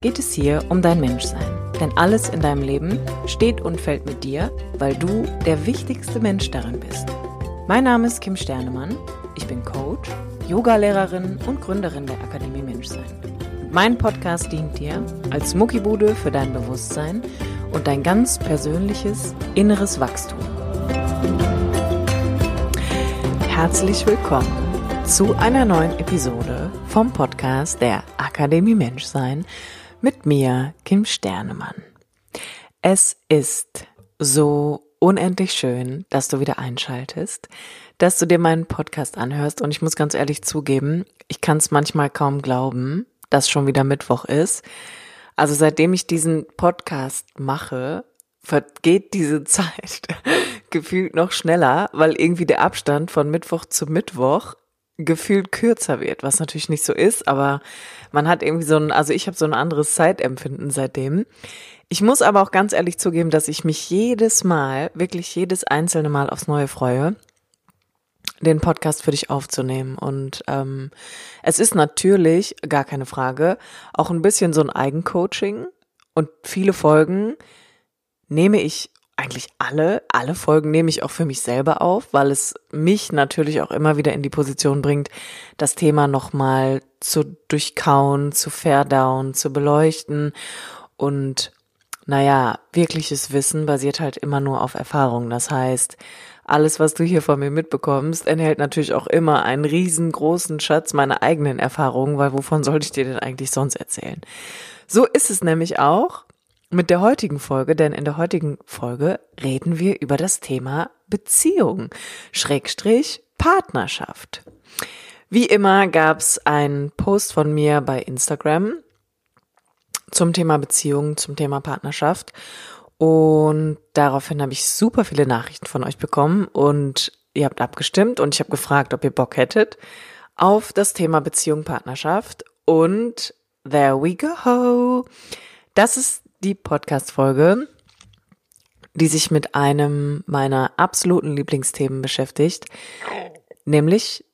geht es hier um dein Menschsein. Denn alles in deinem Leben steht und fällt mit dir, weil du der wichtigste Mensch darin bist. Mein Name ist Kim Sternemann. Ich bin Coach, Yogalehrerin und Gründerin der Akademie Menschsein. Mein Podcast dient dir als Muckibude für dein Bewusstsein und dein ganz persönliches inneres Wachstum. Herzlich willkommen zu einer neuen Episode vom Podcast der Akademie Menschsein mit mir, Kim Sternemann. Es ist so unendlich schön, dass du wieder einschaltest, dass du dir meinen Podcast anhörst und ich muss ganz ehrlich zugeben, ich kann es manchmal kaum glauben, dass schon wieder Mittwoch ist. Also seitdem ich diesen Podcast mache, vergeht diese Zeit gefühlt noch schneller, weil irgendwie der Abstand von Mittwoch zu Mittwoch gefühlt kürzer wird, was natürlich nicht so ist, aber man hat irgendwie so ein, also ich habe so ein anderes Zeitempfinden seitdem. Ich muss aber auch ganz ehrlich zugeben, dass ich mich jedes Mal, wirklich jedes einzelne Mal aufs Neue freue, den Podcast für dich aufzunehmen. Und ähm, es ist natürlich, gar keine Frage, auch ein bisschen so ein Eigencoaching. Und viele Folgen nehme ich eigentlich alle, alle Folgen nehme ich auch für mich selber auf, weil es mich natürlich auch immer wieder in die Position bringt, das Thema nochmal zu durchkauen, zu verdauen, zu beleuchten und naja, wirkliches Wissen basiert halt immer nur auf Erfahrung. Das heißt, alles, was du hier von mir mitbekommst, enthält natürlich auch immer einen riesengroßen Schatz meiner eigenen Erfahrungen, weil wovon sollte ich dir denn eigentlich sonst erzählen? So ist es nämlich auch mit der heutigen Folge, denn in der heutigen Folge reden wir über das Thema Beziehung, Schrägstrich Partnerschaft. Wie immer gab's einen Post von mir bei Instagram zum Thema Beziehung, zum Thema Partnerschaft und daraufhin habe ich super viele Nachrichten von euch bekommen und ihr habt abgestimmt und ich habe gefragt, ob ihr Bock hättet auf das Thema Beziehung, Partnerschaft und there we go. Das ist die Podcast-Folge, die sich mit einem meiner absoluten Lieblingsthemen beschäftigt, nämlich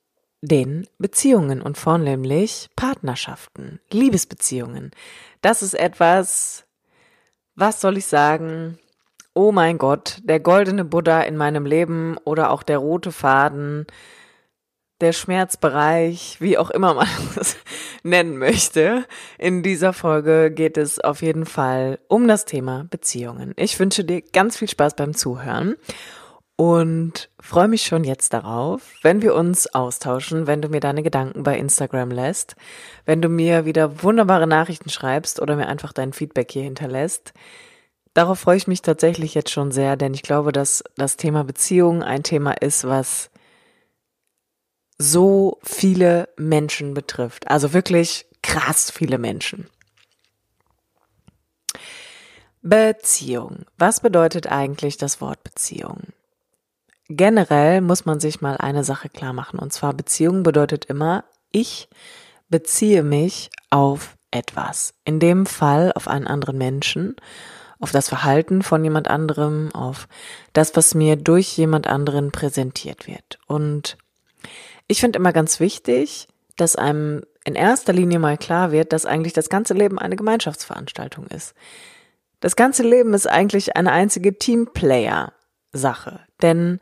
den Beziehungen und vornehmlich Partnerschaften, Liebesbeziehungen. Das ist etwas, was soll ich sagen? Oh mein Gott, der goldene Buddha in meinem Leben oder auch der rote Faden, der Schmerzbereich, wie auch immer man es nennen möchte. In dieser Folge geht es auf jeden Fall um das Thema Beziehungen. Ich wünsche dir ganz viel Spaß beim Zuhören und freue mich schon jetzt darauf, wenn wir uns austauschen, wenn du mir deine Gedanken bei Instagram lässt, wenn du mir wieder wunderbare Nachrichten schreibst oder mir einfach dein Feedback hier hinterlässt. Darauf freue ich mich tatsächlich jetzt schon sehr, denn ich glaube, dass das Thema Beziehung ein Thema ist, was so viele Menschen betrifft. Also wirklich krass viele Menschen. Beziehung. Was bedeutet eigentlich das Wort Beziehung? Generell muss man sich mal eine Sache klar machen. Und zwar Beziehung bedeutet immer, ich beziehe mich auf etwas. In dem Fall auf einen anderen Menschen, auf das Verhalten von jemand anderem, auf das, was mir durch jemand anderen präsentiert wird. Und ich finde immer ganz wichtig, dass einem in erster Linie mal klar wird, dass eigentlich das ganze Leben eine Gemeinschaftsveranstaltung ist. Das ganze Leben ist eigentlich eine einzige Teamplayer-Sache. Denn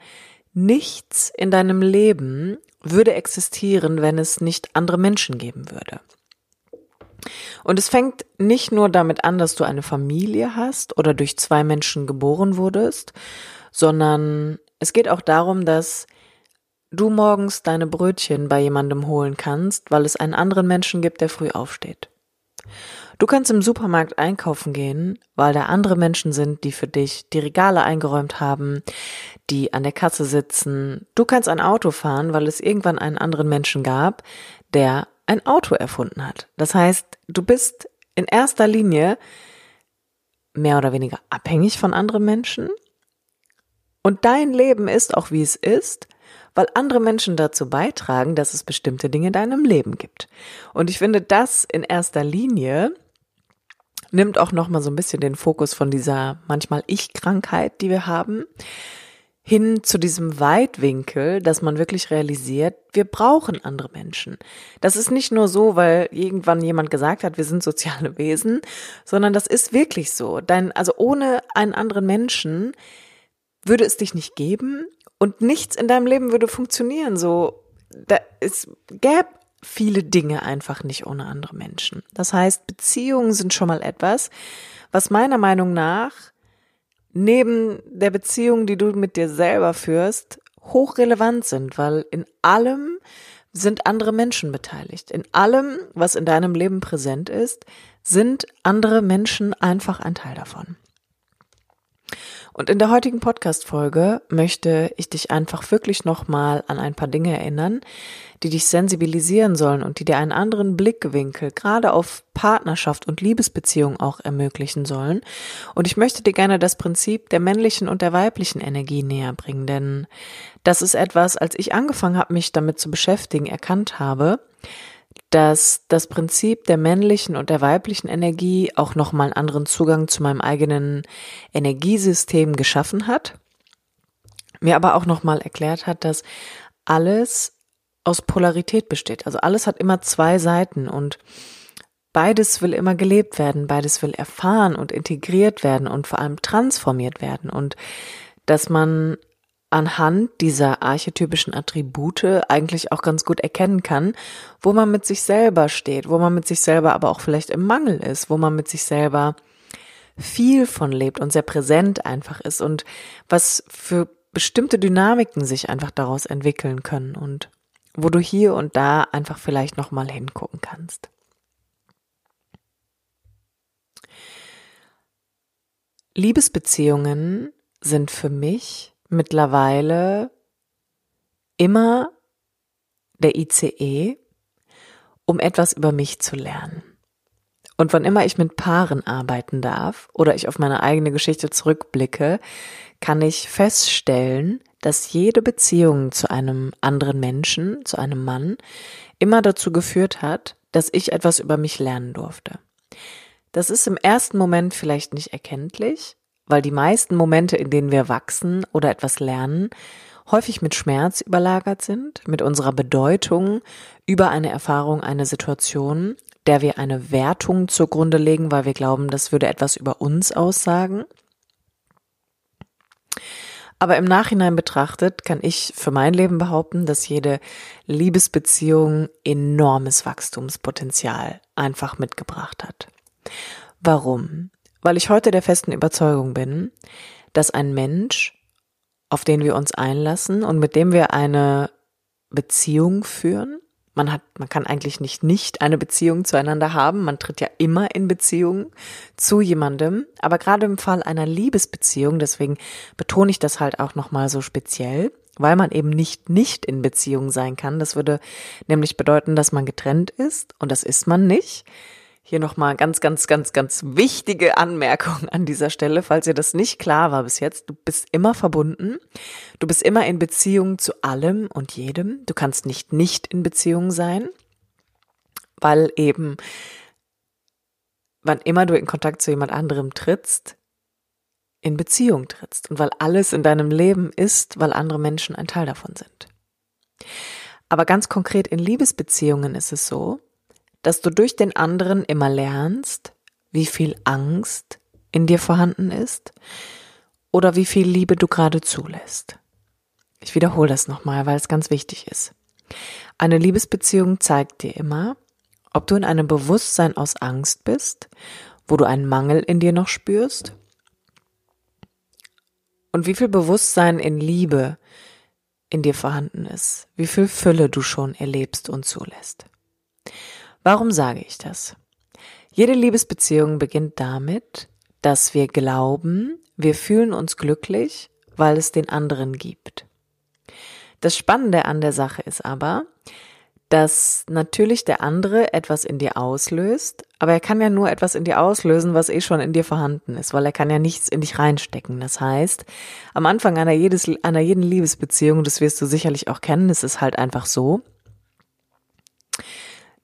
nichts in deinem Leben würde existieren, wenn es nicht andere Menschen geben würde. Und es fängt nicht nur damit an, dass du eine Familie hast oder durch zwei Menschen geboren wurdest, sondern es geht auch darum, dass du morgens deine Brötchen bei jemandem holen kannst, weil es einen anderen Menschen gibt, der früh aufsteht. Du kannst im Supermarkt einkaufen gehen, weil da andere Menschen sind, die für dich die Regale eingeräumt haben, die an der Kasse sitzen. Du kannst ein Auto fahren, weil es irgendwann einen anderen Menschen gab, der ein Auto erfunden hat. Das heißt, du bist in erster Linie mehr oder weniger abhängig von anderen Menschen. Und dein Leben ist auch wie es ist, weil andere Menschen dazu beitragen, dass es bestimmte Dinge in deinem Leben gibt. Und ich finde, das in erster Linie nimmt auch noch mal so ein bisschen den Fokus von dieser manchmal Ich-Krankheit, die wir haben. hin zu diesem Weitwinkel, dass man wirklich realisiert, wir brauchen andere Menschen. Das ist nicht nur so, weil irgendwann jemand gesagt hat, wir sind soziale Wesen, sondern das ist wirklich so. Dein, also ohne einen anderen Menschen würde es dich nicht geben und nichts in deinem Leben würde funktionieren. So, da, es gäbe viele Dinge einfach nicht ohne andere Menschen. Das heißt, Beziehungen sind schon mal etwas, was meiner Meinung nach neben der Beziehung, die du mit dir selber führst, hochrelevant sind, weil in allem sind andere Menschen beteiligt. In allem, was in deinem Leben präsent ist, sind andere Menschen einfach ein Teil davon. Und in der heutigen Podcast-Folge möchte ich dich einfach wirklich nochmal an ein paar Dinge erinnern, die dich sensibilisieren sollen und die dir einen anderen Blickwinkel gerade auf Partnerschaft und Liebesbeziehung auch ermöglichen sollen. Und ich möchte dir gerne das Prinzip der männlichen und der weiblichen Energie näher bringen, denn das ist etwas, als ich angefangen habe, mich damit zu beschäftigen, erkannt habe, dass das Prinzip der männlichen und der weiblichen Energie auch nochmal einen anderen Zugang zu meinem eigenen Energiesystem geschaffen hat, mir aber auch nochmal erklärt hat, dass alles aus Polarität besteht. Also alles hat immer zwei Seiten und beides will immer gelebt werden, beides will erfahren und integriert werden und vor allem transformiert werden und dass man anhand dieser archetypischen Attribute eigentlich auch ganz gut erkennen kann, wo man mit sich selber steht, wo man mit sich selber aber auch vielleicht im Mangel ist, wo man mit sich selber viel von lebt und sehr präsent einfach ist und was für bestimmte Dynamiken sich einfach daraus entwickeln können und wo du hier und da einfach vielleicht noch mal hingucken kannst. Liebesbeziehungen sind für mich mittlerweile immer der ICE, um etwas über mich zu lernen. Und wann immer ich mit Paaren arbeiten darf oder ich auf meine eigene Geschichte zurückblicke, kann ich feststellen, dass jede Beziehung zu einem anderen Menschen, zu einem Mann, immer dazu geführt hat, dass ich etwas über mich lernen durfte. Das ist im ersten Moment vielleicht nicht erkenntlich, weil die meisten Momente, in denen wir wachsen oder etwas lernen, häufig mit Schmerz überlagert sind, mit unserer Bedeutung über eine Erfahrung, eine Situation, der wir eine Wertung zugrunde legen, weil wir glauben, das würde etwas über uns aussagen. Aber im Nachhinein betrachtet kann ich für mein Leben behaupten, dass jede Liebesbeziehung enormes Wachstumspotenzial einfach mitgebracht hat. Warum? Weil ich heute der festen Überzeugung bin, dass ein Mensch, auf den wir uns einlassen und mit dem wir eine Beziehung führen, man hat, man kann eigentlich nicht nicht eine Beziehung zueinander haben. Man tritt ja immer in Beziehung zu jemandem. Aber gerade im Fall einer Liebesbeziehung, deswegen betone ich das halt auch nochmal so speziell, weil man eben nicht nicht in Beziehung sein kann. Das würde nämlich bedeuten, dass man getrennt ist und das ist man nicht. Hier nochmal ganz, ganz, ganz, ganz wichtige Anmerkung an dieser Stelle, falls ihr das nicht klar war bis jetzt. Du bist immer verbunden. Du bist immer in Beziehung zu allem und jedem. Du kannst nicht nicht in Beziehung sein, weil eben, wann immer du in Kontakt zu jemand anderem trittst, in Beziehung trittst und weil alles in deinem Leben ist, weil andere Menschen ein Teil davon sind. Aber ganz konkret in Liebesbeziehungen ist es so, dass du durch den anderen immer lernst, wie viel Angst in dir vorhanden ist oder wie viel Liebe du gerade zulässt. Ich wiederhole das nochmal, weil es ganz wichtig ist. Eine Liebesbeziehung zeigt dir immer, ob du in einem Bewusstsein aus Angst bist, wo du einen Mangel in dir noch spürst und wie viel Bewusstsein in Liebe in dir vorhanden ist, wie viel Fülle du schon erlebst und zulässt. Warum sage ich das? Jede Liebesbeziehung beginnt damit, dass wir glauben, wir fühlen uns glücklich, weil es den anderen gibt. Das Spannende an der Sache ist aber, dass natürlich der andere etwas in dir auslöst, aber er kann ja nur etwas in dir auslösen, was eh schon in dir vorhanden ist, weil er kann ja nichts in dich reinstecken. Das heißt, am Anfang einer, jedes, einer jeden Liebesbeziehung, das wirst du sicherlich auch kennen, ist es halt einfach so,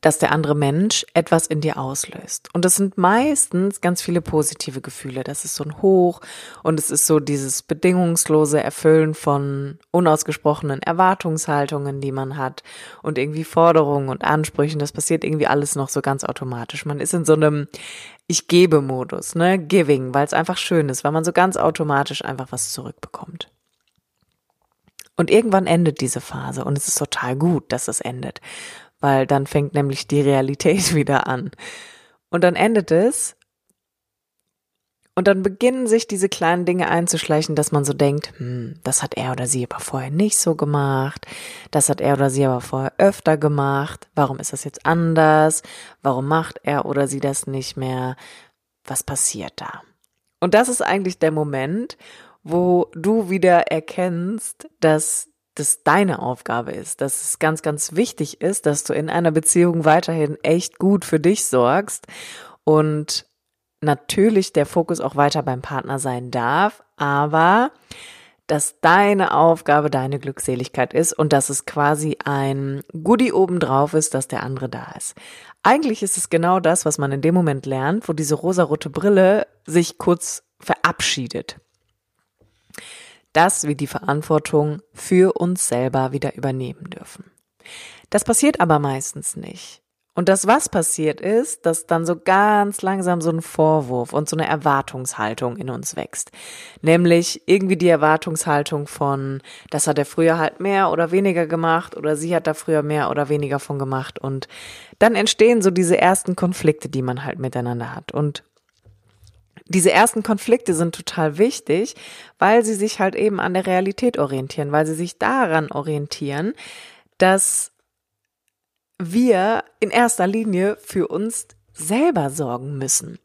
dass der andere Mensch etwas in dir auslöst. Und das sind meistens ganz viele positive Gefühle. Das ist so ein Hoch und es ist so dieses bedingungslose Erfüllen von unausgesprochenen Erwartungshaltungen, die man hat und irgendwie Forderungen und Ansprüchen. Das passiert irgendwie alles noch so ganz automatisch. Man ist in so einem Ich gebe Modus, ne? Giving, weil es einfach schön ist, weil man so ganz automatisch einfach was zurückbekommt. Und irgendwann endet diese Phase und es ist total gut, dass es endet, weil dann fängt nämlich die Realität wieder an. Und dann endet es. Und dann beginnen sich diese kleinen Dinge einzuschleichen, dass man so denkt, hm, das hat er oder sie aber vorher nicht so gemacht, das hat er oder sie aber vorher öfter gemacht, warum ist das jetzt anders, warum macht er oder sie das nicht mehr, was passiert da? Und das ist eigentlich der Moment, wo du wieder erkennst, dass das deine Aufgabe ist, dass es ganz, ganz wichtig ist, dass du in einer Beziehung weiterhin echt gut für dich sorgst und natürlich der Fokus auch weiter beim Partner sein darf, aber dass deine Aufgabe deine Glückseligkeit ist und dass es quasi ein Goodie obendrauf ist, dass der andere da ist. Eigentlich ist es genau das, was man in dem Moment lernt, wo diese rosarote Brille sich kurz verabschiedet dass wir die Verantwortung für uns selber wieder übernehmen dürfen. Das passiert aber meistens nicht. Und das, was passiert ist, dass dann so ganz langsam so ein Vorwurf und so eine Erwartungshaltung in uns wächst. Nämlich irgendwie die Erwartungshaltung von, das hat er früher halt mehr oder weniger gemacht oder sie hat da früher mehr oder weniger von gemacht. Und dann entstehen so diese ersten Konflikte, die man halt miteinander hat. Und diese ersten Konflikte sind total wichtig, weil sie sich halt eben an der Realität orientieren, weil sie sich daran orientieren, dass wir in erster Linie für uns selber sorgen müssen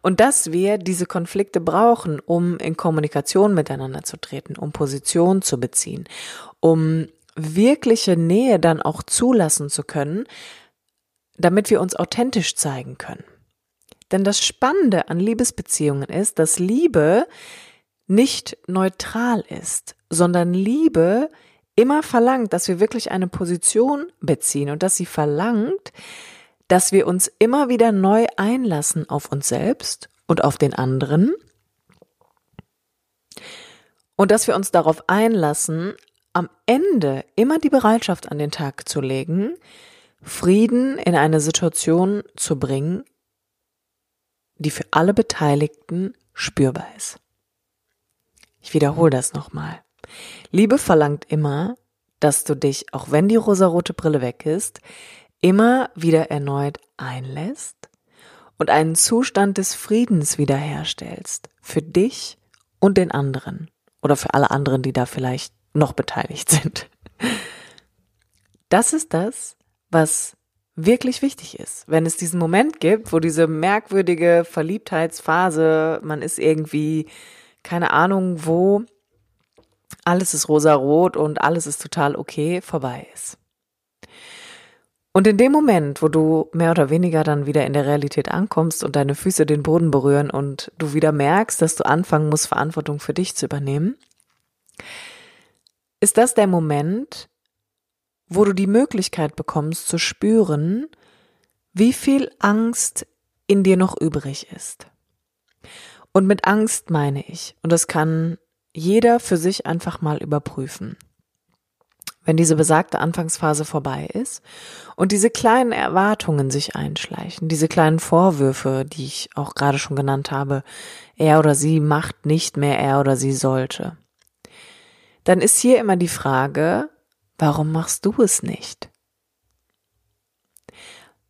und dass wir diese Konflikte brauchen, um in Kommunikation miteinander zu treten, um Position zu beziehen, um wirkliche Nähe dann auch zulassen zu können, damit wir uns authentisch zeigen können. Denn das Spannende an Liebesbeziehungen ist, dass Liebe nicht neutral ist, sondern Liebe immer verlangt, dass wir wirklich eine Position beziehen und dass sie verlangt, dass wir uns immer wieder neu einlassen auf uns selbst und auf den anderen und dass wir uns darauf einlassen, am Ende immer die Bereitschaft an den Tag zu legen, Frieden in eine Situation zu bringen, die für alle Beteiligten spürbar ist. Ich wiederhole das nochmal. Liebe verlangt immer, dass du dich, auch wenn die rosarote Brille weg ist, immer wieder erneut einlässt und einen Zustand des Friedens wiederherstellst für dich und den anderen oder für alle anderen, die da vielleicht noch beteiligt sind. Das ist das, was wirklich wichtig ist. Wenn es diesen Moment gibt, wo diese merkwürdige Verliebtheitsphase, man ist irgendwie, keine Ahnung wo, alles ist rosarot und alles ist total okay, vorbei ist. Und in dem Moment, wo du mehr oder weniger dann wieder in der Realität ankommst und deine Füße den Boden berühren und du wieder merkst, dass du anfangen musst, Verantwortung für dich zu übernehmen, ist das der Moment, wo du die Möglichkeit bekommst zu spüren, wie viel Angst in dir noch übrig ist. Und mit Angst meine ich, und das kann jeder für sich einfach mal überprüfen. Wenn diese besagte Anfangsphase vorbei ist und diese kleinen Erwartungen sich einschleichen, diese kleinen Vorwürfe, die ich auch gerade schon genannt habe, er oder sie macht nicht mehr er oder sie sollte, dann ist hier immer die Frage, Warum machst du es nicht?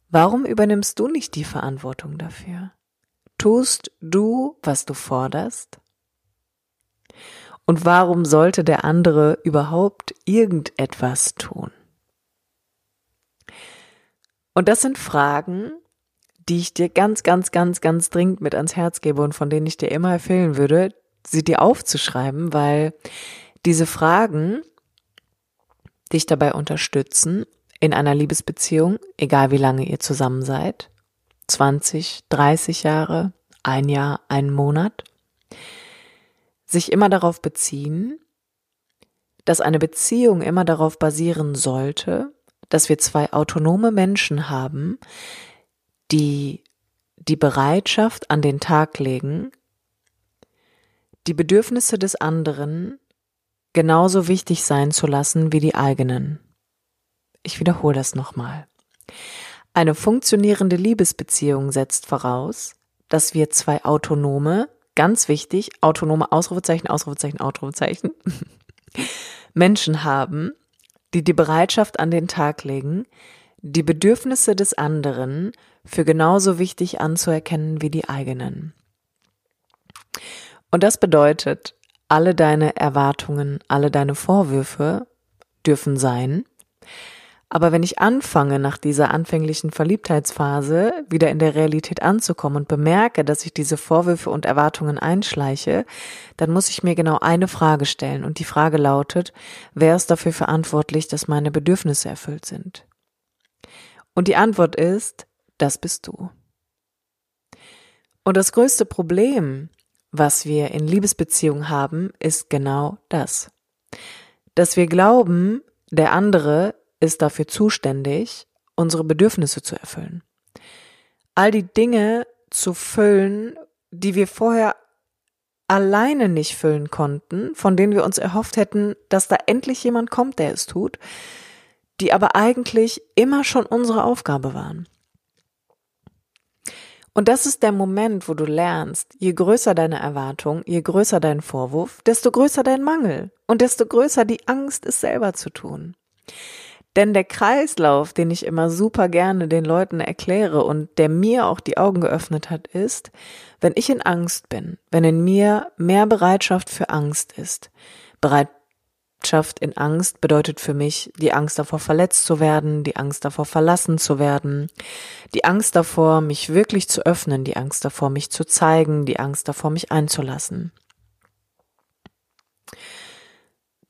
Warum übernimmst du nicht die Verantwortung dafür? Tust du, was du forderst? Und warum sollte der andere überhaupt irgendetwas tun? Und das sind Fragen, die ich dir ganz, ganz, ganz, ganz dringend mit ans Herz gebe und von denen ich dir immer empfehlen würde, sie dir aufzuschreiben, weil diese Fragen dich dabei unterstützen, in einer Liebesbeziehung, egal wie lange ihr zusammen seid, 20, 30 Jahre, ein Jahr, einen Monat, sich immer darauf beziehen, dass eine Beziehung immer darauf basieren sollte, dass wir zwei autonome Menschen haben, die die Bereitschaft an den Tag legen, die Bedürfnisse des anderen genauso wichtig sein zu lassen wie die eigenen. Ich wiederhole das nochmal. Eine funktionierende Liebesbeziehung setzt voraus, dass wir zwei autonome, ganz wichtig, autonome Ausrufezeichen, Ausrufezeichen, Ausrufezeichen, Menschen haben, die die Bereitschaft an den Tag legen, die Bedürfnisse des anderen für genauso wichtig anzuerkennen wie die eigenen. Und das bedeutet, alle deine Erwartungen, alle deine Vorwürfe dürfen sein, aber wenn ich anfange, nach dieser anfänglichen Verliebtheitsphase wieder in der Realität anzukommen und bemerke, dass ich diese Vorwürfe und Erwartungen einschleiche, dann muss ich mir genau eine Frage stellen. Und die Frage lautet, wer ist dafür verantwortlich, dass meine Bedürfnisse erfüllt sind? Und die Antwort ist, das bist du. Und das größte Problem, was wir in Liebesbeziehungen haben, ist genau das. Dass wir glauben, der andere ist dafür zuständig, unsere Bedürfnisse zu erfüllen. All die Dinge zu füllen, die wir vorher alleine nicht füllen konnten, von denen wir uns erhofft hätten, dass da endlich jemand kommt, der es tut, die aber eigentlich immer schon unsere Aufgabe waren. Und das ist der Moment, wo du lernst, je größer deine Erwartung, je größer dein Vorwurf, desto größer dein Mangel und desto größer die Angst, es selber zu tun. Denn der Kreislauf, den ich immer super gerne den Leuten erkläre und der mir auch die Augen geöffnet hat, ist, wenn ich in Angst bin, wenn in mir mehr Bereitschaft für Angst ist. Bereitschaft in Angst bedeutet für mich die Angst davor, verletzt zu werden, die Angst davor, verlassen zu werden, die Angst davor, mich wirklich zu öffnen, die Angst davor, mich zu zeigen, die Angst davor, mich einzulassen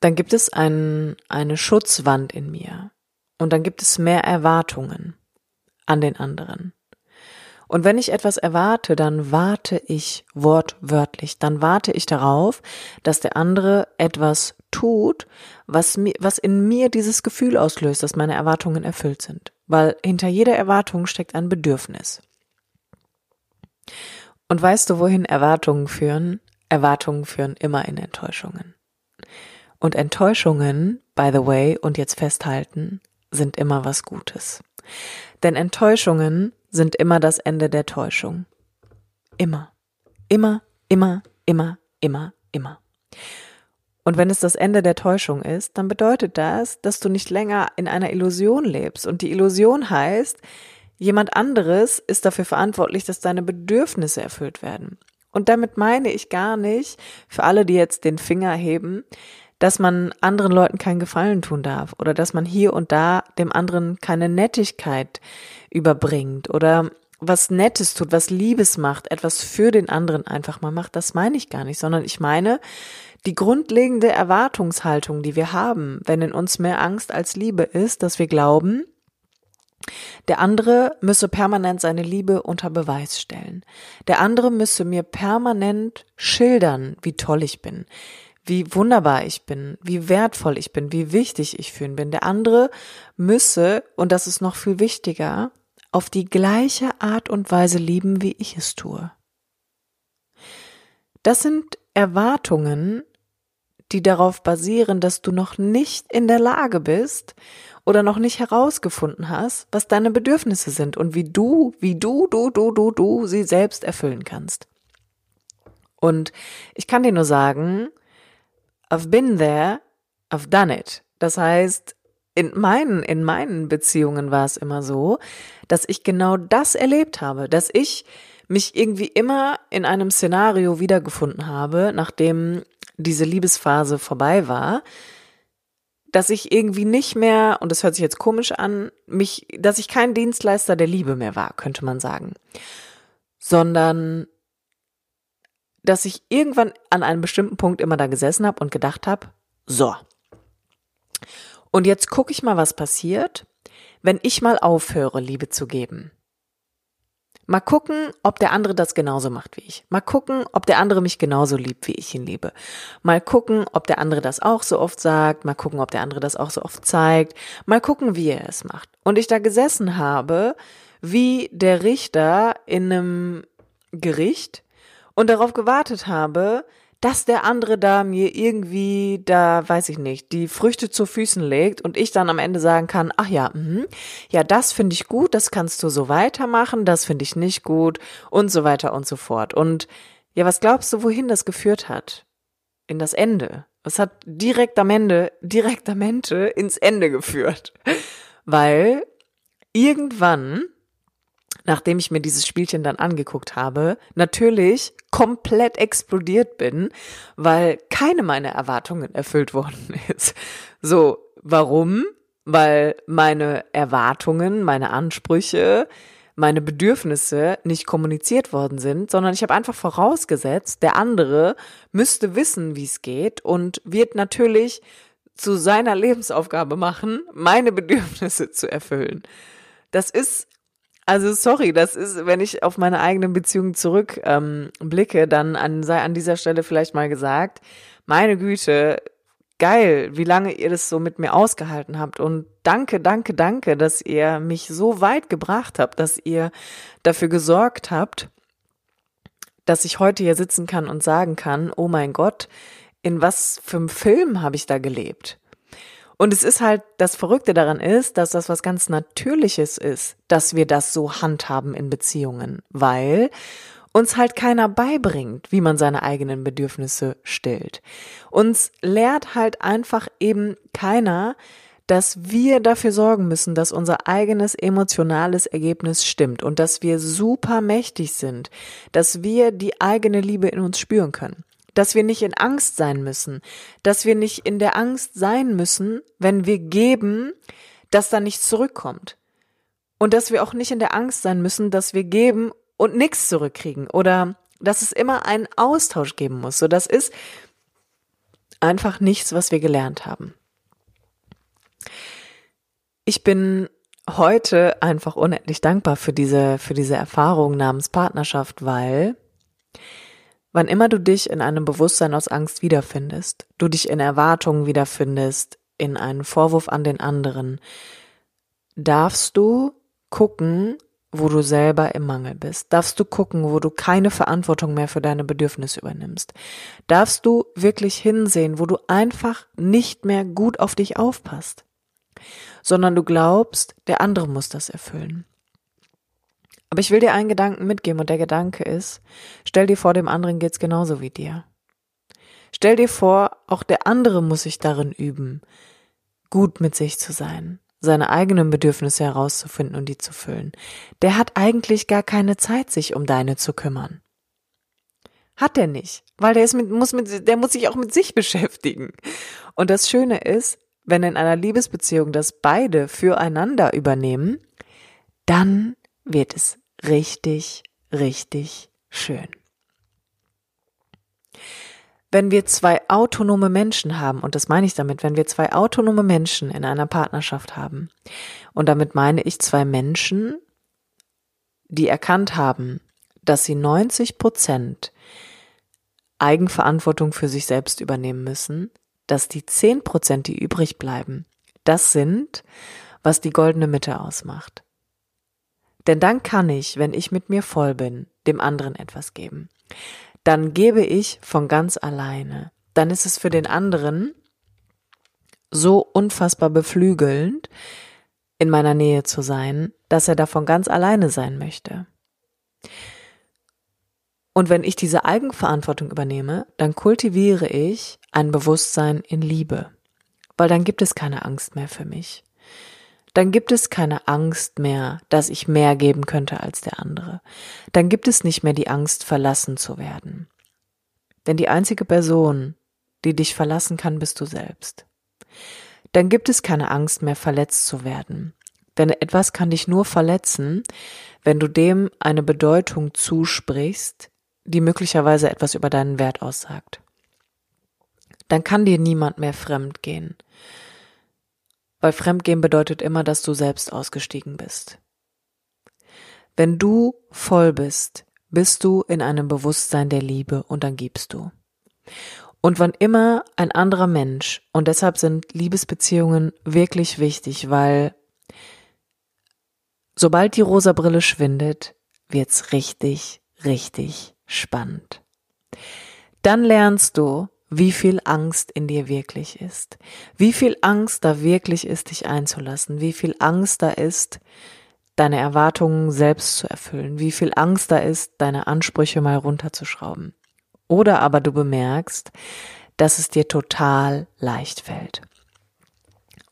dann gibt es ein, eine Schutzwand in mir. Und dann gibt es mehr Erwartungen an den anderen. Und wenn ich etwas erwarte, dann warte ich wortwörtlich, dann warte ich darauf, dass der andere etwas tut, was mir, was in mir dieses Gefühl auslöst, dass meine Erwartungen erfüllt sind. Weil hinter jeder Erwartung steckt ein Bedürfnis. Und weißt du, wohin Erwartungen führen? Erwartungen führen immer in Enttäuschungen. Und Enttäuschungen, by the way, und jetzt festhalten, sind immer was Gutes. Denn Enttäuschungen sind immer das Ende der Täuschung. Immer. Immer, immer, immer, immer, immer. Und wenn es das Ende der Täuschung ist, dann bedeutet das, dass du nicht länger in einer Illusion lebst. Und die Illusion heißt, jemand anderes ist dafür verantwortlich, dass deine Bedürfnisse erfüllt werden. Und damit meine ich gar nicht, für alle, die jetzt den Finger heben, dass man anderen Leuten keinen Gefallen tun darf oder dass man hier und da dem anderen keine Nettigkeit überbringt oder was Nettes tut, was Liebes macht, etwas für den anderen einfach mal macht, das meine ich gar nicht, sondern ich meine die grundlegende Erwartungshaltung, die wir haben, wenn in uns mehr Angst als Liebe ist, dass wir glauben, der andere müsse permanent seine Liebe unter Beweis stellen. Der andere müsse mir permanent schildern, wie toll ich bin, wie wunderbar ich bin, wie wertvoll ich bin, wie wichtig ich für ihn bin. Der andere müsse, und das ist noch viel wichtiger, auf die gleiche Art und Weise lieben, wie ich es tue. Das sind Erwartungen, die darauf basieren, dass du noch nicht in der Lage bist oder noch nicht herausgefunden hast, was deine Bedürfnisse sind und wie du, wie du, du, du, du, du sie selbst erfüllen kannst. Und ich kann dir nur sagen, I've been there, I've done it. Das heißt, in meinen, in meinen Beziehungen war es immer so, dass ich genau das erlebt habe, dass ich mich irgendwie immer in einem Szenario wiedergefunden habe, nachdem diese Liebesphase vorbei war, dass ich irgendwie nicht mehr, und das hört sich jetzt komisch an, mich, dass ich kein Dienstleister der Liebe mehr war, könnte man sagen, sondern dass ich irgendwann an einem bestimmten Punkt immer da gesessen habe und gedacht habe, so. Und jetzt gucke ich mal, was passiert, wenn ich mal aufhöre, Liebe zu geben. Mal gucken, ob der andere das genauso macht wie ich. Mal gucken, ob der andere mich genauso liebt, wie ich ihn liebe. Mal gucken, ob der andere das auch so oft sagt. Mal gucken, ob der andere das auch so oft zeigt. Mal gucken, wie er es macht. Und ich da gesessen habe, wie der Richter in einem Gericht und darauf gewartet habe, dass der andere da mir irgendwie, da weiß ich nicht, die Früchte zu Füßen legt und ich dann am Ende sagen kann, ach ja, mh, ja, das finde ich gut, das kannst du so weitermachen, das finde ich nicht gut und so weiter und so fort. Und ja, was glaubst du, wohin das geführt hat? In das Ende. Es hat direkt am Ende, direkt am Ende ins Ende geführt. Weil irgendwann nachdem ich mir dieses Spielchen dann angeguckt habe, natürlich komplett explodiert bin, weil keine meiner Erwartungen erfüllt worden ist. So, warum? Weil meine Erwartungen, meine Ansprüche, meine Bedürfnisse nicht kommuniziert worden sind, sondern ich habe einfach vorausgesetzt, der andere müsste wissen, wie es geht und wird natürlich zu seiner Lebensaufgabe machen, meine Bedürfnisse zu erfüllen. Das ist also sorry, das ist, wenn ich auf meine eigenen Beziehungen zurück ähm, blicke, dann an, sei an dieser Stelle vielleicht mal gesagt, meine Güte, geil, wie lange ihr das so mit mir ausgehalten habt und danke, danke, danke, dass ihr mich so weit gebracht habt, dass ihr dafür gesorgt habt, dass ich heute hier sitzen kann und sagen kann, oh mein Gott, in was für einem Film habe ich da gelebt? Und es ist halt, das Verrückte daran ist, dass das was ganz Natürliches ist, dass wir das so handhaben in Beziehungen, weil uns halt keiner beibringt, wie man seine eigenen Bedürfnisse stillt. Uns lehrt halt einfach eben keiner, dass wir dafür sorgen müssen, dass unser eigenes emotionales Ergebnis stimmt und dass wir super mächtig sind, dass wir die eigene Liebe in uns spüren können dass wir nicht in Angst sein müssen, dass wir nicht in der Angst sein müssen, wenn wir geben, dass da nichts zurückkommt. Und dass wir auch nicht in der Angst sein müssen, dass wir geben und nichts zurückkriegen oder dass es immer einen Austausch geben muss. So, das ist einfach nichts, was wir gelernt haben. Ich bin heute einfach unendlich dankbar für diese, für diese Erfahrung namens Partnerschaft, weil Wann immer du dich in einem Bewusstsein aus Angst wiederfindest, du dich in Erwartungen wiederfindest, in einen Vorwurf an den anderen, darfst du gucken, wo du selber im Mangel bist. Darfst du gucken, wo du keine Verantwortung mehr für deine Bedürfnisse übernimmst. Darfst du wirklich hinsehen, wo du einfach nicht mehr gut auf dich aufpasst, sondern du glaubst, der andere muss das erfüllen. Aber ich will dir einen Gedanken mitgeben und der Gedanke ist, stell dir vor, dem anderen geht's genauso wie dir. Stell dir vor, auch der andere muss sich darin üben, gut mit sich zu sein, seine eigenen Bedürfnisse herauszufinden und die zu füllen. Der hat eigentlich gar keine Zeit, sich um deine zu kümmern. Hat er nicht, weil der ist mit, muss mit, der muss sich auch mit sich beschäftigen. Und das Schöne ist, wenn in einer Liebesbeziehung das beide füreinander übernehmen, dann wird es richtig, richtig schön. Wenn wir zwei autonome Menschen haben, und das meine ich damit, wenn wir zwei autonome Menschen in einer Partnerschaft haben, und damit meine ich zwei Menschen, die erkannt haben, dass sie 90 Prozent Eigenverantwortung für sich selbst übernehmen müssen, dass die 10 Prozent, die übrig bleiben, das sind, was die goldene Mitte ausmacht. Denn dann kann ich, wenn ich mit mir voll bin, dem anderen etwas geben. Dann gebe ich von ganz alleine. Dann ist es für den anderen so unfassbar beflügelnd, in meiner Nähe zu sein, dass er davon ganz alleine sein möchte. Und wenn ich diese Eigenverantwortung übernehme, dann kultiviere ich ein Bewusstsein in Liebe, weil dann gibt es keine Angst mehr für mich dann gibt es keine Angst mehr, dass ich mehr geben könnte als der andere. Dann gibt es nicht mehr die Angst, verlassen zu werden. Denn die einzige Person, die dich verlassen kann, bist du selbst. Dann gibt es keine Angst mehr, verletzt zu werden. Denn etwas kann dich nur verletzen, wenn du dem eine Bedeutung zusprichst, die möglicherweise etwas über deinen Wert aussagt. Dann kann dir niemand mehr fremd gehen. Weil Fremdgehen bedeutet immer, dass du selbst ausgestiegen bist. Wenn du voll bist, bist du in einem Bewusstsein der Liebe und dann gibst du. Und wann immer ein anderer Mensch, und deshalb sind Liebesbeziehungen wirklich wichtig, weil sobald die rosa Brille schwindet, wird's richtig, richtig spannend. Dann lernst du, wie viel Angst in dir wirklich ist, wie viel Angst da wirklich ist, dich einzulassen, wie viel Angst da ist, deine Erwartungen selbst zu erfüllen, wie viel Angst da ist, deine Ansprüche mal runterzuschrauben. Oder aber du bemerkst, dass es dir total leicht fällt.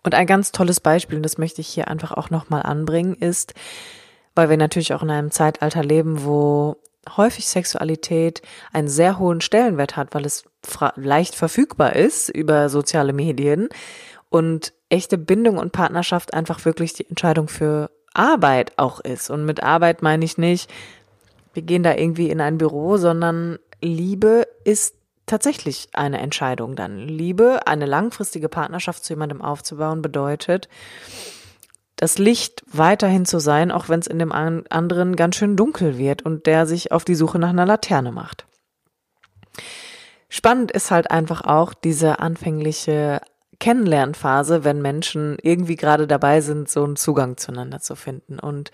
Und ein ganz tolles Beispiel, und das möchte ich hier einfach auch nochmal anbringen, ist, weil wir natürlich auch in einem Zeitalter leben, wo häufig Sexualität einen sehr hohen Stellenwert hat, weil es leicht verfügbar ist über soziale Medien und echte Bindung und Partnerschaft einfach wirklich die Entscheidung für Arbeit auch ist. Und mit Arbeit meine ich nicht, wir gehen da irgendwie in ein Büro, sondern Liebe ist tatsächlich eine Entscheidung dann. Liebe, eine langfristige Partnerschaft zu jemandem aufzubauen, bedeutet, das Licht weiterhin zu sein, auch wenn es in dem anderen ganz schön dunkel wird und der sich auf die Suche nach einer Laterne macht. Spannend ist halt einfach auch diese anfängliche Kennenlernphase, wenn Menschen irgendwie gerade dabei sind, so einen Zugang zueinander zu finden. Und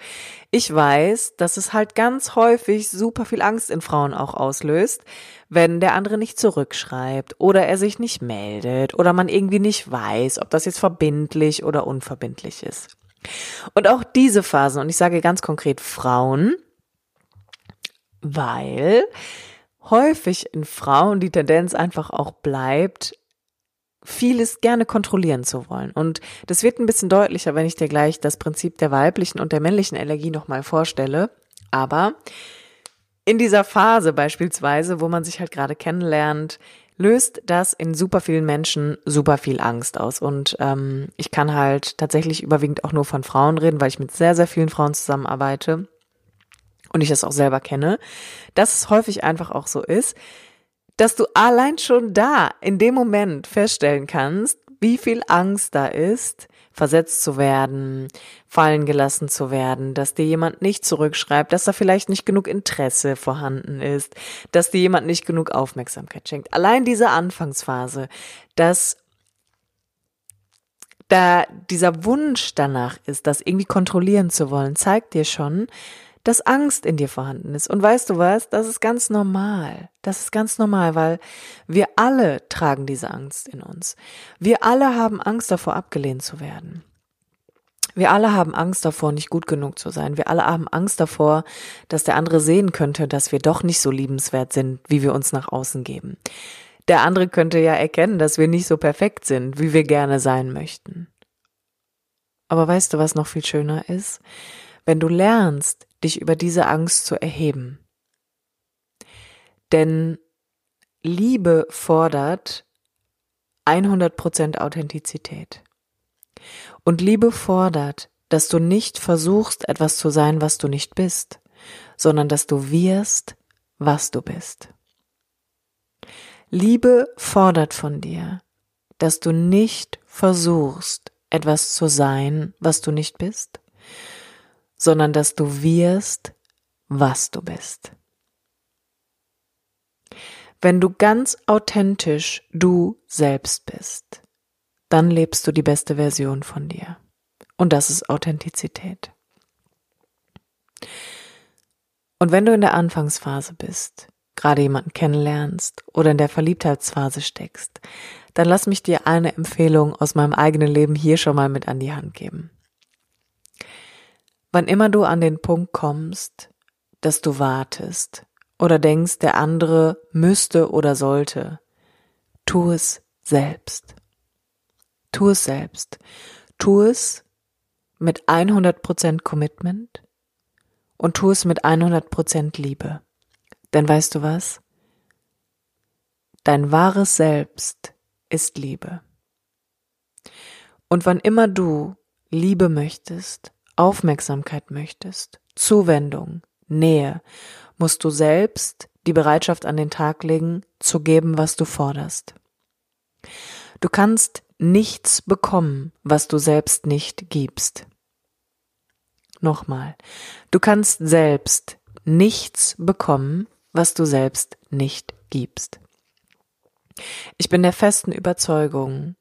ich weiß, dass es halt ganz häufig super viel Angst in Frauen auch auslöst, wenn der andere nicht zurückschreibt oder er sich nicht meldet oder man irgendwie nicht weiß, ob das jetzt verbindlich oder unverbindlich ist. Und auch diese Phasen, und ich sage ganz konkret Frauen, weil häufig in Frauen die Tendenz einfach auch bleibt, vieles gerne kontrollieren zu wollen. Und das wird ein bisschen deutlicher, wenn ich dir gleich das Prinzip der weiblichen und der männlichen Energie nochmal vorstelle. Aber in dieser Phase beispielsweise, wo man sich halt gerade kennenlernt, löst das in super vielen Menschen super viel Angst aus. Und ähm, ich kann halt tatsächlich überwiegend auch nur von Frauen reden, weil ich mit sehr, sehr vielen Frauen zusammenarbeite und ich das auch selber kenne, dass es häufig einfach auch so ist, dass du allein schon da in dem Moment feststellen kannst, wie viel Angst da ist, versetzt zu werden, fallen gelassen zu werden, dass dir jemand nicht zurückschreibt, dass da vielleicht nicht genug Interesse vorhanden ist, dass dir jemand nicht genug Aufmerksamkeit schenkt. Allein diese Anfangsphase, dass da dieser Wunsch danach ist, das irgendwie kontrollieren zu wollen, zeigt dir schon, dass Angst in dir vorhanden ist. Und weißt du was? Das ist ganz normal. Das ist ganz normal, weil wir alle tragen diese Angst in uns. Wir alle haben Angst davor, abgelehnt zu werden. Wir alle haben Angst davor, nicht gut genug zu sein. Wir alle haben Angst davor, dass der andere sehen könnte, dass wir doch nicht so liebenswert sind, wie wir uns nach außen geben. Der andere könnte ja erkennen, dass wir nicht so perfekt sind, wie wir gerne sein möchten. Aber weißt du, was noch viel schöner ist? Wenn du lernst, dich über diese Angst zu erheben. Denn Liebe fordert 100% Authentizität. Und Liebe fordert, dass du nicht versuchst, etwas zu sein, was du nicht bist, sondern dass du wirst, was du bist. Liebe fordert von dir, dass du nicht versuchst, etwas zu sein, was du nicht bist, sondern dass du wirst, was du bist. Wenn du ganz authentisch du selbst bist, dann lebst du die beste Version von dir. Und das ist Authentizität. Und wenn du in der Anfangsphase bist, gerade jemanden kennenlernst oder in der Verliebtheitsphase steckst, dann lass mich dir eine Empfehlung aus meinem eigenen Leben hier schon mal mit an die Hand geben. Wann immer du an den Punkt kommst, dass du wartest oder denkst, der andere müsste oder sollte, tu es selbst. Tu es selbst. Tu es mit 100% Commitment und tu es mit 100% Liebe. Denn weißt du was? Dein wahres Selbst ist Liebe. Und wann immer du Liebe möchtest, Aufmerksamkeit möchtest, Zuwendung, Nähe, musst du selbst die Bereitschaft an den Tag legen, zu geben, was du forderst. Du kannst nichts bekommen, was du selbst nicht gibst. Nochmal. Du kannst selbst nichts bekommen, was du selbst nicht gibst. Ich bin der festen Überzeugung,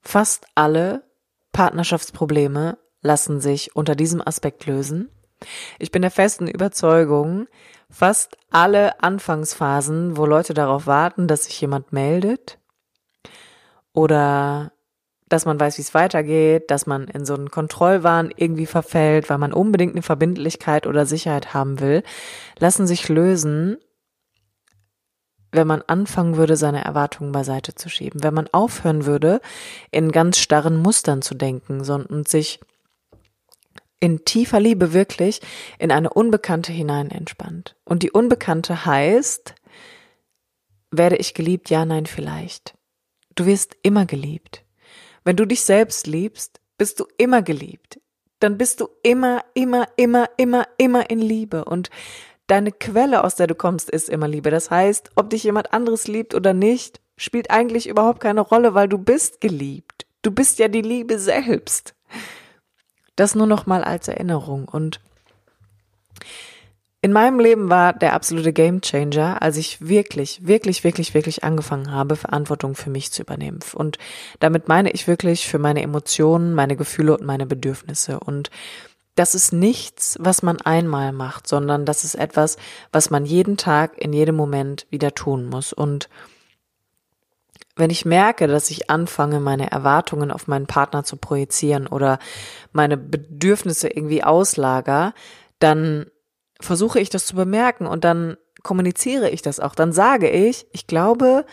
fast alle Partnerschaftsprobleme lassen sich unter diesem Aspekt lösen. Ich bin der festen Überzeugung, fast alle Anfangsphasen, wo Leute darauf warten, dass sich jemand meldet oder dass man weiß, wie es weitergeht, dass man in so einen Kontrollwahn irgendwie verfällt, weil man unbedingt eine Verbindlichkeit oder Sicherheit haben will, lassen sich lösen, wenn man anfangen würde, seine Erwartungen beiseite zu schieben, wenn man aufhören würde, in ganz starren Mustern zu denken, sondern sich in tiefer Liebe wirklich in eine Unbekannte hinein entspannt. Und die Unbekannte heißt, werde ich geliebt? Ja, nein, vielleicht. Du wirst immer geliebt. Wenn du dich selbst liebst, bist du immer geliebt. Dann bist du immer, immer, immer, immer, immer in Liebe. Und deine Quelle, aus der du kommst, ist immer Liebe. Das heißt, ob dich jemand anderes liebt oder nicht, spielt eigentlich überhaupt keine Rolle, weil du bist geliebt. Du bist ja die Liebe selbst. Das nur noch mal als Erinnerung und in meinem Leben war der absolute Gamechanger, als ich wirklich, wirklich, wirklich, wirklich angefangen habe, Verantwortung für mich zu übernehmen. Und damit meine ich wirklich für meine Emotionen, meine Gefühle und meine Bedürfnisse. Und das ist nichts, was man einmal macht, sondern das ist etwas, was man jeden Tag, in jedem Moment wieder tun muss. Und wenn ich merke, dass ich anfange, meine Erwartungen auf meinen Partner zu projizieren oder meine Bedürfnisse irgendwie auslager, dann versuche ich das zu bemerken und dann kommuniziere ich das auch. Dann sage ich, ich glaube,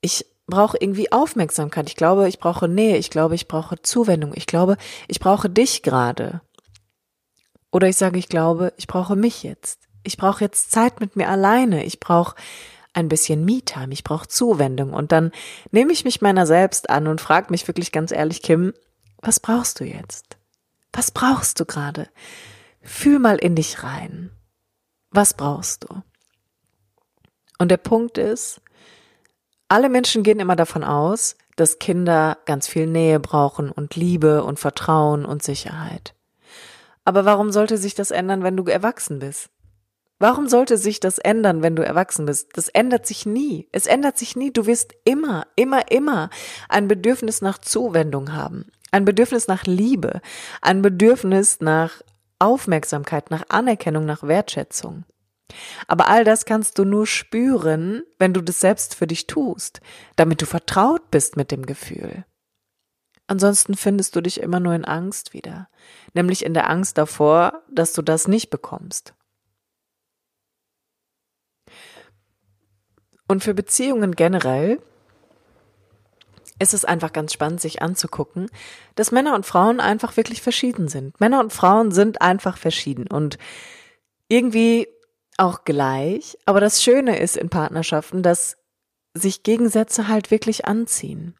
ich brauche irgendwie Aufmerksamkeit. Ich glaube, ich brauche Nähe. Ich glaube, ich brauche Zuwendung. Ich glaube, ich brauche dich gerade. Oder ich sage, ich glaube, ich brauche mich jetzt. Ich brauche jetzt Zeit mit mir alleine. Ich brauche ein bisschen Me-Time. Ich brauche Zuwendung. Und dann nehme ich mich meiner selbst an und frage mich wirklich ganz ehrlich, Kim, was brauchst du jetzt? Was brauchst du gerade? Fühl mal in dich rein. Was brauchst du? Und der Punkt ist, alle Menschen gehen immer davon aus, dass Kinder ganz viel Nähe brauchen und Liebe und Vertrauen und Sicherheit. Aber warum sollte sich das ändern, wenn du erwachsen bist? Warum sollte sich das ändern, wenn du erwachsen bist? Das ändert sich nie. Es ändert sich nie. Du wirst immer, immer, immer ein Bedürfnis nach Zuwendung haben, ein Bedürfnis nach Liebe, ein Bedürfnis nach Aufmerksamkeit, nach Anerkennung, nach Wertschätzung. Aber all das kannst du nur spüren, wenn du das selbst für dich tust, damit du vertraut bist mit dem Gefühl. Ansonsten findest du dich immer nur in Angst wieder, nämlich in der Angst davor, dass du das nicht bekommst. Und für Beziehungen generell ist es einfach ganz spannend, sich anzugucken, dass Männer und Frauen einfach wirklich verschieden sind. Männer und Frauen sind einfach verschieden und irgendwie auch gleich. Aber das Schöne ist in Partnerschaften, dass sich Gegensätze halt wirklich anziehen.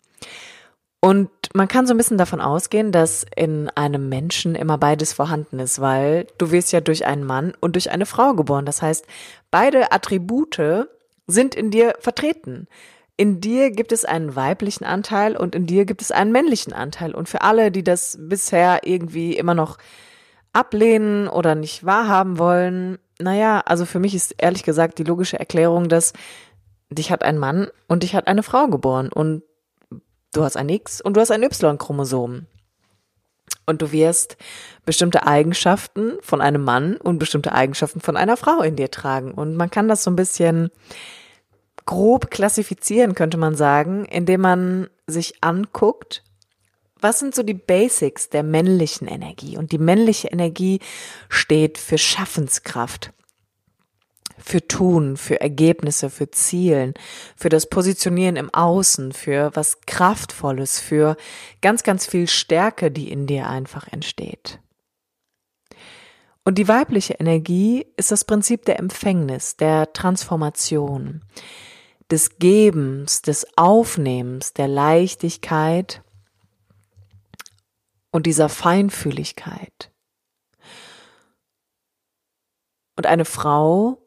Und man kann so ein bisschen davon ausgehen, dass in einem Menschen immer beides vorhanden ist, weil du wirst ja durch einen Mann und durch eine Frau geboren. Das heißt, beide Attribute sind in dir vertreten in dir gibt es einen weiblichen Anteil und in dir gibt es einen männlichen Anteil. Und für alle, die das bisher irgendwie immer noch ablehnen oder nicht wahrhaben wollen, naja, also für mich ist ehrlich gesagt die logische Erklärung, dass dich hat ein Mann und dich hat eine Frau geboren und du hast ein X und du hast ein Y-Chromosom. Und du wirst bestimmte Eigenschaften von einem Mann und bestimmte Eigenschaften von einer Frau in dir tragen. Und man kann das so ein bisschen grob klassifizieren, könnte man sagen, indem man sich anguckt, was sind so die Basics der männlichen Energie? Und die männliche Energie steht für Schaffenskraft, für Tun, für Ergebnisse, für Zielen, für das Positionieren im Außen, für was Kraftvolles, für ganz, ganz viel Stärke, die in dir einfach entsteht. Und die weibliche Energie ist das Prinzip der Empfängnis, der Transformation des Gebens, des Aufnehmens, der Leichtigkeit und dieser Feinfühligkeit. Und eine Frau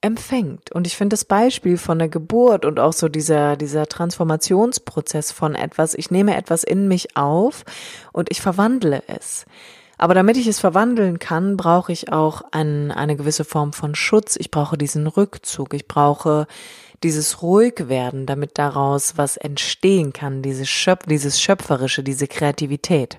empfängt. Und ich finde das Beispiel von der Geburt und auch so dieser, dieser Transformationsprozess von etwas, ich nehme etwas in mich auf und ich verwandle es. Aber damit ich es verwandeln kann, brauche ich auch ein, eine gewisse Form von Schutz. Ich brauche diesen Rückzug. Ich brauche dieses Ruhigwerden, damit daraus was entstehen kann, dieses, Schöpf, dieses Schöpferische, diese Kreativität.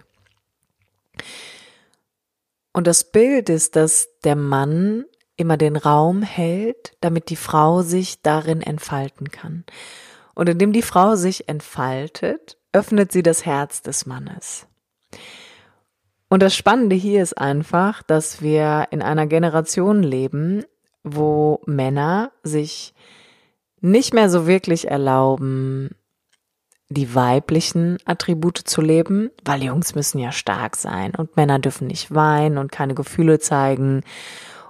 Und das Bild ist, dass der Mann immer den Raum hält, damit die Frau sich darin entfalten kann. Und indem die Frau sich entfaltet, öffnet sie das Herz des Mannes. Und das Spannende hier ist einfach, dass wir in einer Generation leben, wo Männer sich nicht mehr so wirklich erlauben, die weiblichen Attribute zu leben, weil Jungs müssen ja stark sein und Männer dürfen nicht weinen und keine Gefühle zeigen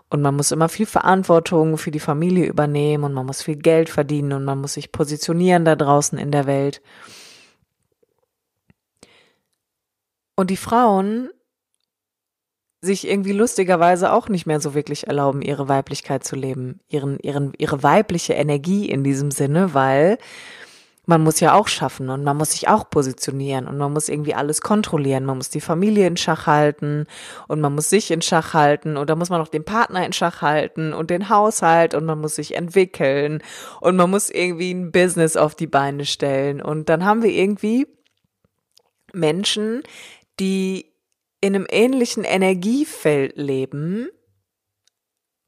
und man muss immer viel Verantwortung für die Familie übernehmen und man muss viel Geld verdienen und man muss sich positionieren da draußen in der Welt. Und die Frauen sich irgendwie lustigerweise auch nicht mehr so wirklich erlauben, ihre Weiblichkeit zu leben, ihren, ihren, ihre weibliche Energie in diesem Sinne, weil man muss ja auch schaffen und man muss sich auch positionieren und man muss irgendwie alles kontrollieren. Man muss die Familie in Schach halten und man muss sich in Schach halten und da muss man auch den Partner in Schach halten und den Haushalt und man muss sich entwickeln und man muss irgendwie ein Business auf die Beine stellen und dann haben wir irgendwie Menschen, die in einem ähnlichen Energiefeld leben,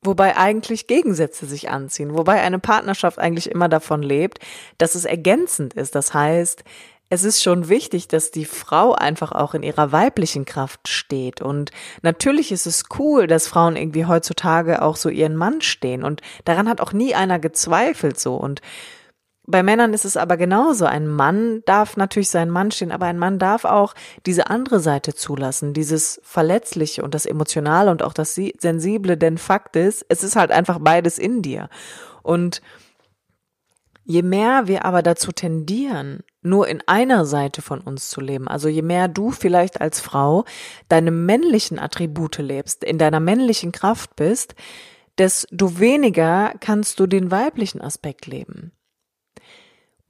wobei eigentlich Gegensätze sich anziehen, wobei eine Partnerschaft eigentlich immer davon lebt, dass es ergänzend ist. Das heißt, es ist schon wichtig, dass die Frau einfach auch in ihrer weiblichen Kraft steht. Und natürlich ist es cool, dass Frauen irgendwie heutzutage auch so ihren Mann stehen. Und daran hat auch nie einer gezweifelt so. Und bei Männern ist es aber genauso. Ein Mann darf natürlich seinen Mann stehen, aber ein Mann darf auch diese andere Seite zulassen, dieses Verletzliche und das Emotionale und auch das Sensible, denn Fakt ist, es ist halt einfach beides in dir. Und je mehr wir aber dazu tendieren, nur in einer Seite von uns zu leben, also je mehr du vielleicht als Frau deine männlichen Attribute lebst, in deiner männlichen Kraft bist, desto weniger kannst du den weiblichen Aspekt leben.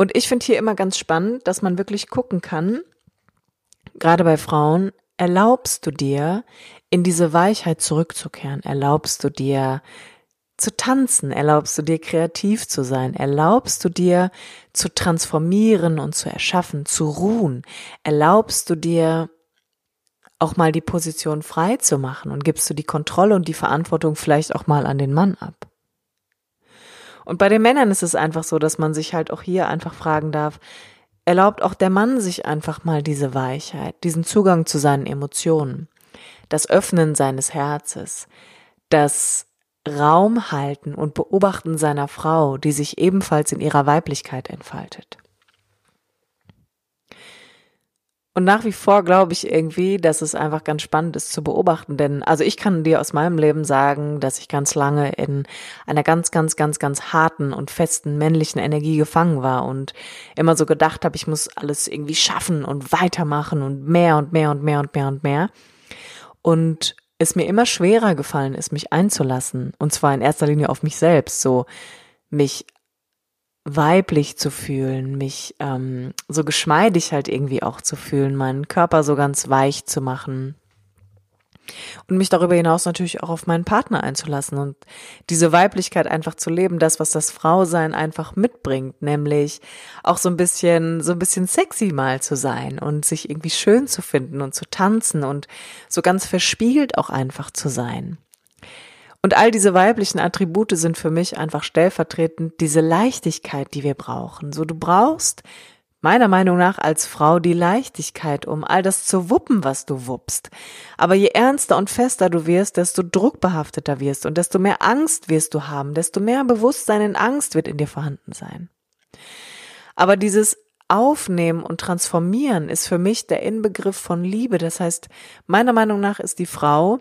Und ich finde hier immer ganz spannend, dass man wirklich gucken kann, gerade bei Frauen, erlaubst du dir, in diese Weichheit zurückzukehren? Erlaubst du dir, zu tanzen? Erlaubst du dir, kreativ zu sein? Erlaubst du dir, zu transformieren und zu erschaffen, zu ruhen? Erlaubst du dir, auch mal die Position frei zu machen und gibst du die Kontrolle und die Verantwortung vielleicht auch mal an den Mann ab? Und bei den Männern ist es einfach so, dass man sich halt auch hier einfach fragen darf, erlaubt auch der Mann sich einfach mal diese Weichheit, diesen Zugang zu seinen Emotionen, das Öffnen seines Herzes, das Raum halten und beobachten seiner Frau, die sich ebenfalls in ihrer Weiblichkeit entfaltet. Und nach wie vor glaube ich irgendwie, dass es einfach ganz spannend ist zu beobachten. Denn, also ich kann dir aus meinem Leben sagen, dass ich ganz lange in einer ganz, ganz, ganz, ganz harten und festen männlichen Energie gefangen war und immer so gedacht habe, ich muss alles irgendwie schaffen und weitermachen und mehr und mehr und mehr und mehr und mehr. Und es mir immer schwerer gefallen ist, mich einzulassen. Und zwar in erster Linie auf mich selbst, so mich weiblich zu fühlen, mich ähm, so geschmeidig halt irgendwie auch zu fühlen, meinen Körper so ganz weich zu machen und mich darüber hinaus natürlich auch auf meinen Partner einzulassen und diese Weiblichkeit einfach zu leben, das was das Frausein einfach mitbringt, nämlich auch so ein bisschen so ein bisschen sexy mal zu sein und sich irgendwie schön zu finden und zu tanzen und so ganz verspiegelt auch einfach zu sein. Und all diese weiblichen Attribute sind für mich einfach stellvertretend diese Leichtigkeit, die wir brauchen. So du brauchst meiner Meinung nach als Frau die Leichtigkeit, um all das zu wuppen, was du wuppst. Aber je ernster und fester du wirst, desto druckbehafteter wirst und desto mehr Angst wirst du haben, desto mehr Bewusstsein in Angst wird in dir vorhanden sein. Aber dieses Aufnehmen und Transformieren ist für mich der Inbegriff von Liebe. Das heißt, meiner Meinung nach ist die Frau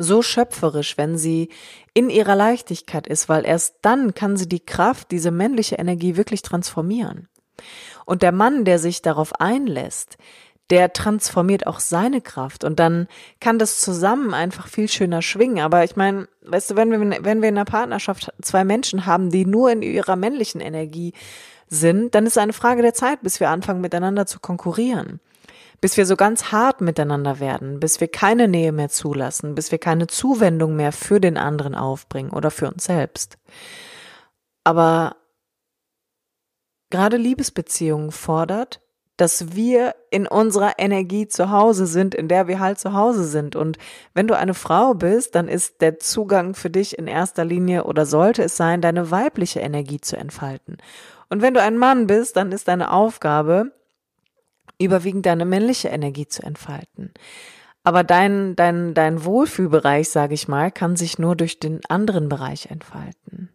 so schöpferisch, wenn sie in ihrer Leichtigkeit ist, weil erst dann kann sie die Kraft, diese männliche Energie wirklich transformieren. Und der Mann, der sich darauf einlässt, der transformiert auch seine Kraft und dann kann das zusammen einfach viel schöner schwingen. Aber ich meine, weißt du, wenn wir, wenn wir in einer Partnerschaft zwei Menschen haben, die nur in ihrer männlichen Energie sind, dann ist es eine Frage der Zeit, bis wir anfangen, miteinander zu konkurrieren bis wir so ganz hart miteinander werden, bis wir keine Nähe mehr zulassen, bis wir keine Zuwendung mehr für den anderen aufbringen oder für uns selbst. Aber gerade Liebesbeziehungen fordert, dass wir in unserer Energie zu Hause sind, in der wir halt zu Hause sind. Und wenn du eine Frau bist, dann ist der Zugang für dich in erster Linie oder sollte es sein, deine weibliche Energie zu entfalten. Und wenn du ein Mann bist, dann ist deine Aufgabe, überwiegend deine männliche Energie zu entfalten. Aber dein, dein, dein Wohlfühlbereich, sage ich mal, kann sich nur durch den anderen Bereich entfalten.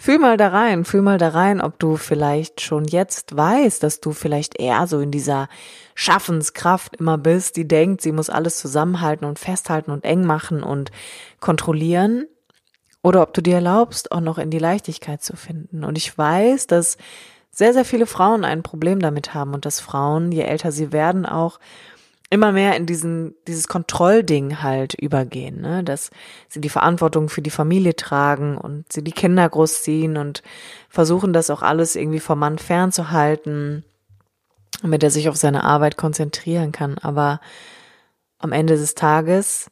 Fühl mal da rein, fühl mal da rein, ob du vielleicht schon jetzt weißt, dass du vielleicht eher so in dieser Schaffenskraft immer bist, die denkt, sie muss alles zusammenhalten und festhalten und eng machen und kontrollieren. Oder ob du dir erlaubst, auch noch in die Leichtigkeit zu finden. Und ich weiß, dass sehr, sehr viele Frauen ein Problem damit haben und dass Frauen, je älter sie werden, auch immer mehr in diesen, dieses Kontrollding halt übergehen, ne? dass sie die Verantwortung für die Familie tragen und sie die Kinder großziehen und versuchen das auch alles irgendwie vom Mann fernzuhalten, damit er sich auf seine Arbeit konzentrieren kann. Aber am Ende des Tages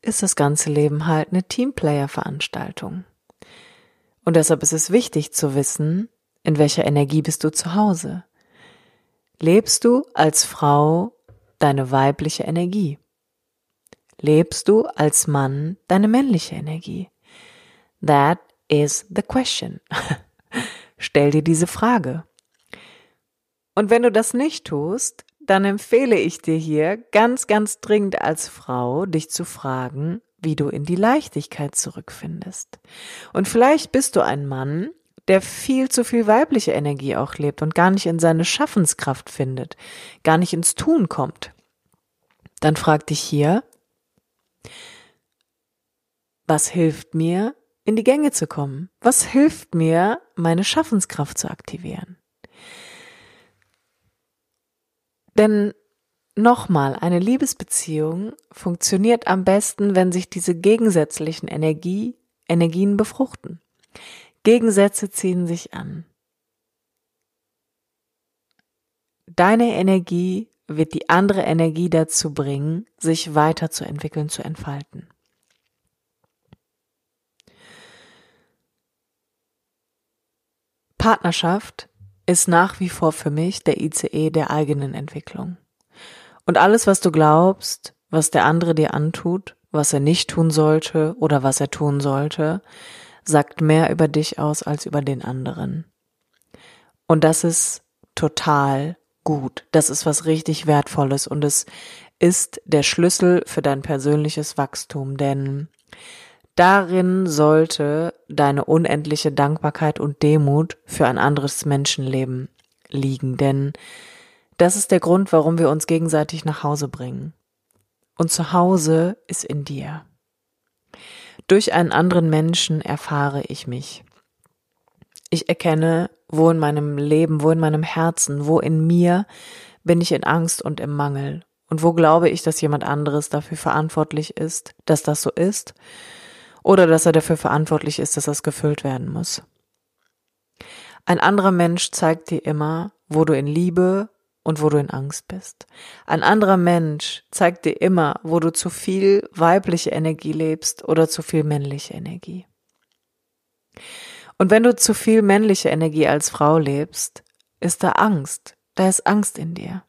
ist das ganze Leben halt eine Teamplayer-Veranstaltung. Und deshalb ist es wichtig zu wissen, in welcher Energie bist du zu Hause. Lebst du als Frau deine weibliche Energie? Lebst du als Mann deine männliche Energie? That is the question. Stell dir diese Frage. Und wenn du das nicht tust, dann empfehle ich dir hier ganz, ganz dringend als Frau, dich zu fragen, wie du in die Leichtigkeit zurückfindest. Und vielleicht bist du ein Mann, der viel zu viel weibliche Energie auch lebt und gar nicht in seine Schaffenskraft findet, gar nicht ins Tun kommt, dann frag dich hier, was hilft mir, in die Gänge zu kommen? Was hilft mir, meine Schaffenskraft zu aktivieren? Denn nochmal, eine Liebesbeziehung funktioniert am besten, wenn sich diese gegensätzlichen Energie, Energien befruchten. Gegensätze ziehen sich an. Deine Energie wird die andere Energie dazu bringen, sich weiterzuentwickeln, zu entfalten. Partnerschaft ist nach wie vor für mich der ICE der eigenen Entwicklung. Und alles, was du glaubst, was der andere dir antut, was er nicht tun sollte oder was er tun sollte, sagt mehr über dich aus als über den anderen. Und das ist total gut. Das ist was richtig Wertvolles und es ist der Schlüssel für dein persönliches Wachstum, denn darin sollte deine unendliche Dankbarkeit und Demut für ein anderes Menschenleben liegen, denn das ist der Grund, warum wir uns gegenseitig nach Hause bringen. Und zu Hause ist in dir. Durch einen anderen Menschen erfahre ich mich. Ich erkenne, wo in meinem Leben, wo in meinem Herzen, wo in mir bin ich in Angst und im Mangel. Und wo glaube ich, dass jemand anderes dafür verantwortlich ist, dass das so ist? Oder dass er dafür verantwortlich ist, dass das gefüllt werden muss? Ein anderer Mensch zeigt dir immer, wo du in Liebe und wo du in Angst bist. Ein anderer Mensch zeigt dir immer, wo du zu viel weibliche Energie lebst oder zu viel männliche Energie. Und wenn du zu viel männliche Energie als Frau lebst, ist da Angst, da ist Angst in dir.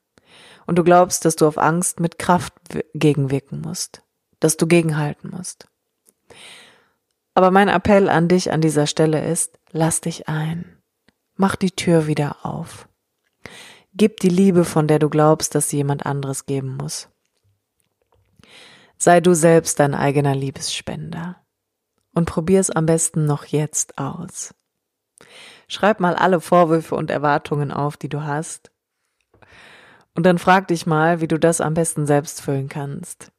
Und du glaubst, dass du auf Angst mit Kraft gegenwirken musst, dass du gegenhalten musst. Aber mein Appell an dich an dieser Stelle ist, lass dich ein. Mach die Tür wieder auf. Gib die Liebe, von der du glaubst, dass sie jemand anderes geben muss. Sei du selbst dein eigener Liebesspender. Und probier es am besten noch jetzt aus. Schreib mal alle Vorwürfe und Erwartungen auf, die du hast. Und dann frag dich mal, wie du das am besten selbst füllen kannst.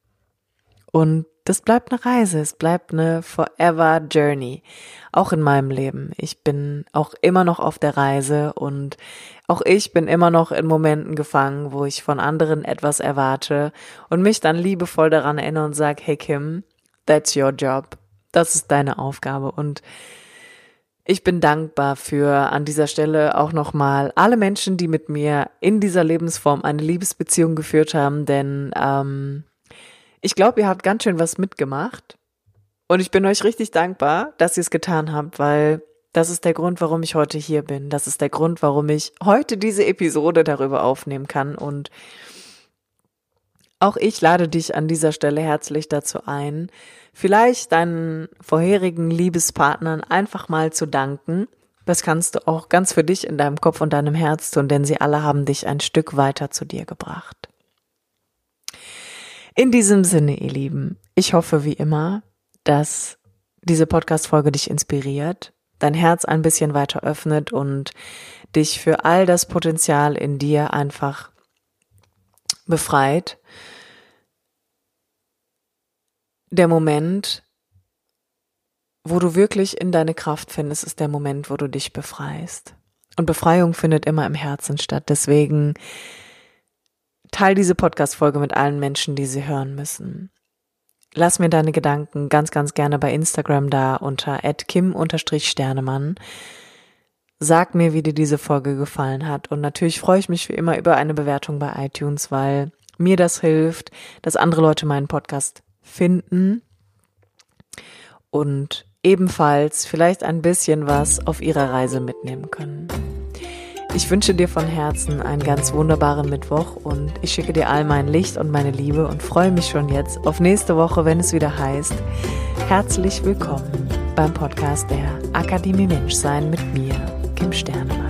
Und das bleibt eine Reise, es bleibt eine forever Journey. Auch in meinem Leben. Ich bin auch immer noch auf der Reise und auch ich bin immer noch in Momenten gefangen, wo ich von anderen etwas erwarte und mich dann liebevoll daran erinnere und sage, hey Kim, that's your job. Das ist deine Aufgabe und Ich bin dankbar für an dieser Stelle auch nochmal alle Menschen, die mit mir in dieser Lebensform eine Liebesbeziehung geführt haben, denn ähm, ich glaube, ihr habt ganz schön was mitgemacht. Und ich bin euch richtig dankbar, dass ihr es getan habt, weil das ist der Grund, warum ich heute hier bin. Das ist der Grund, warum ich heute diese Episode darüber aufnehmen kann. Und auch ich lade dich an dieser Stelle herzlich dazu ein, vielleicht deinen vorherigen Liebespartnern einfach mal zu danken. Das kannst du auch ganz für dich in deinem Kopf und deinem Herz tun, denn sie alle haben dich ein Stück weiter zu dir gebracht. In diesem Sinne, ihr Lieben, ich hoffe wie immer, dass diese Podcast-Folge dich inspiriert, dein Herz ein bisschen weiter öffnet und dich für all das Potenzial in dir einfach befreit. Der Moment, wo du wirklich in deine Kraft findest, ist der Moment, wo du dich befreist. Und Befreiung findet immer im Herzen statt. Deswegen teil diese Podcast-Folge mit allen Menschen, die sie hören müssen. Lass mir deine Gedanken ganz, ganz gerne bei Instagram da unter kim-sternemann. Sag mir, wie dir diese Folge gefallen hat. Und natürlich freue ich mich wie immer über eine Bewertung bei iTunes, weil mir das hilft, dass andere Leute meinen Podcast finden und ebenfalls vielleicht ein bisschen was auf ihrer Reise mitnehmen können. Ich wünsche dir von Herzen einen ganz wunderbaren Mittwoch und ich schicke dir all mein Licht und meine Liebe und freue mich schon jetzt auf nächste Woche, wenn es wieder heißt, herzlich willkommen beim Podcast der Akademie Menschsein mit mir, Kim Sternemann.